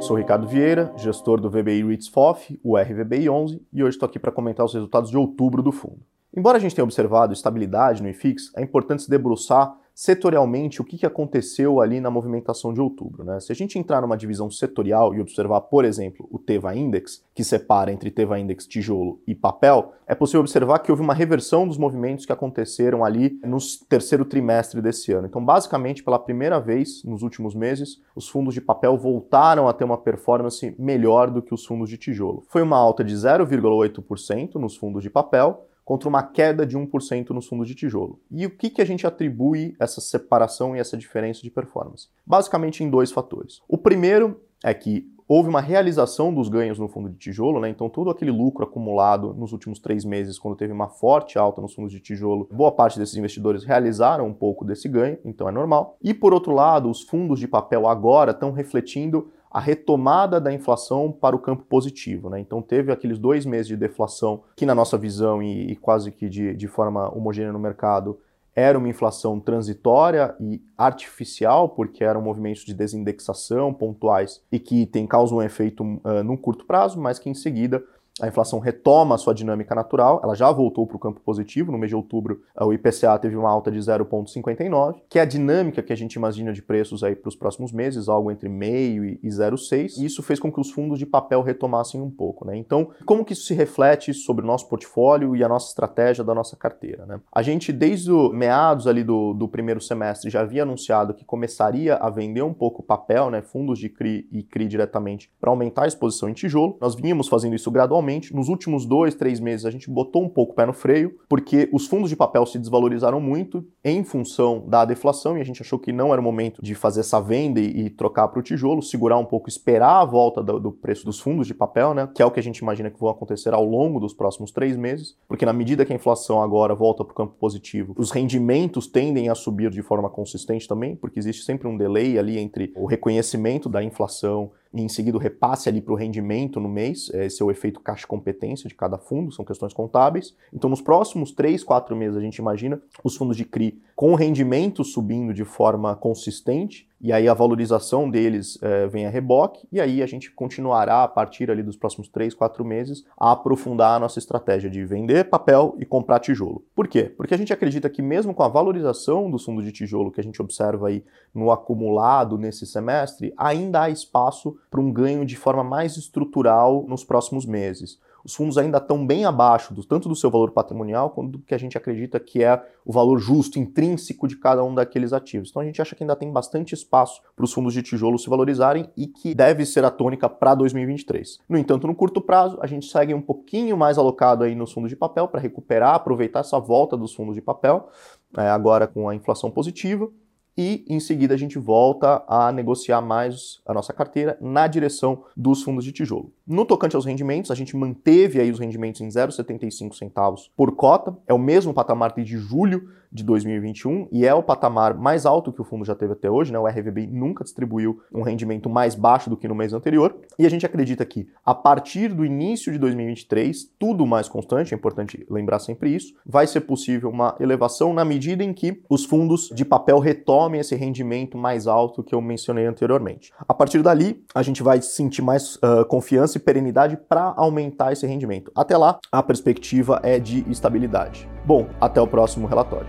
sou Ricardo Vieira, gestor do VBI FOF, o RVBI 11, e hoje estou aqui para comentar os resultados de outubro do fundo. Embora a gente tenha observado estabilidade no IFIX, é importante se debruçar setorialmente o que aconteceu ali na movimentação de outubro. Né? Se a gente entrar numa divisão setorial e observar, por exemplo, o Teva Index, que separa entre Teva Index tijolo e papel, é possível observar que houve uma reversão dos movimentos que aconteceram ali no terceiro trimestre desse ano. Então, basicamente, pela primeira vez nos últimos meses, os fundos de papel voltaram a ter uma performance melhor do que os fundos de tijolo. Foi uma alta de 0,8% nos fundos de papel, contra uma queda de 1% nos fundos de tijolo. E o que, que a gente atribui essa separação e essa diferença de performance? Basicamente em dois fatores. O primeiro é que houve uma realização dos ganhos no fundo de tijolo, né? Então todo aquele lucro acumulado nos últimos três meses, quando teve uma forte alta nos fundos de tijolo, boa parte desses investidores realizaram um pouco desse ganho, então é normal. E por outro lado, os fundos de papel agora estão refletindo a retomada da inflação para o campo positivo. Né? Então teve aqueles dois meses de deflação que, na nossa visão e, e quase que de, de forma homogênea no mercado, era uma inflação transitória e artificial, porque eram movimentos de desindexação pontuais e que tem, causam um efeito uh, num curto prazo, mas que em seguida a inflação retoma a sua dinâmica natural, ela já voltou para o campo positivo, no mês de outubro o IPCA teve uma alta de 0,59, que é a dinâmica que a gente imagina de preços aí para os próximos meses, algo entre meio e 0,6, e isso fez com que os fundos de papel retomassem um pouco. Né? Então, como que isso se reflete sobre o nosso portfólio e a nossa estratégia da nossa carteira? Né? A gente, desde o meados ali do, do primeiro semestre, já havia anunciado que começaria a vender um pouco papel, né, fundos de CRI e CRI diretamente, para aumentar a exposição em tijolo. Nós vínhamos fazendo isso gradualmente, nos últimos dois, três meses, a gente botou um pouco o pé no freio, porque os fundos de papel se desvalorizaram muito em função da deflação e a gente achou que não era o momento de fazer essa venda e, e trocar para o tijolo, segurar um pouco, esperar a volta do, do, preço dos fundos de papel, né? Que é o que a gente imagina que vai acontecer ao longo dos próximos três meses, porque na medida que a inflação agora volta para o campo positivo, os rendimentos tendem a subir de forma consistente também, porque existe sempre um delay ali entre o reconhecimento da inflação e em seguida o repasse ali para o rendimento no mês, é, esse é o efeito caixa-competência de cada fundo, são questões contábeis. Então, nos próximos 3, 4 meses, a gente imagina os fundos de CRI com o rendimento subindo de forma consistente, e aí a valorização deles é, vem a reboque, e aí a gente continuará, a partir ali dos próximos 3, 4 meses, a aprofundar a nossa estratégia de vender papel e comprar tijolo. Por quê? Porque a gente acredita que mesmo com a valorização do fundo de tijolo que a gente observa aí no acumulado nesse semestre, ainda há espaço para um ganho de forma mais estrutural nos próximos meses os fundos ainda estão bem abaixo do, tanto do seu valor patrimonial quanto do que a gente acredita que é o valor justo, intrínseco de cada um daqueles ativos. Então a gente acha que ainda tem bastante espaço para os fundos de tijolo se valorizarem e que deve ser a tônica para 2023. No entanto, no curto prazo, a gente segue um pouquinho mais alocado aí nos fundos de papel para recuperar, aproveitar essa volta dos fundos de papel, é, agora com a inflação positiva e em seguida a gente volta a negociar mais a nossa carteira na direção dos fundos de tijolo. No tocante aos rendimentos, a gente manteve aí os rendimentos em 0,75 centavos por cota, é o mesmo patamar de julho de 2021 e é o patamar mais alto que o fundo já teve até hoje, né? O RVBI nunca distribuiu um rendimento mais baixo do que no mês anterior, e a gente acredita que a partir do início de 2023, tudo mais constante, é importante lembrar sempre isso, vai ser possível uma elevação na medida em que os fundos de papel retomem esse rendimento mais alto que eu mencionei anteriormente. A partir dali, a gente vai sentir mais uh, confiança e perenidade para aumentar esse rendimento. Até lá, a perspectiva é de estabilidade. Bom, até o próximo relatório.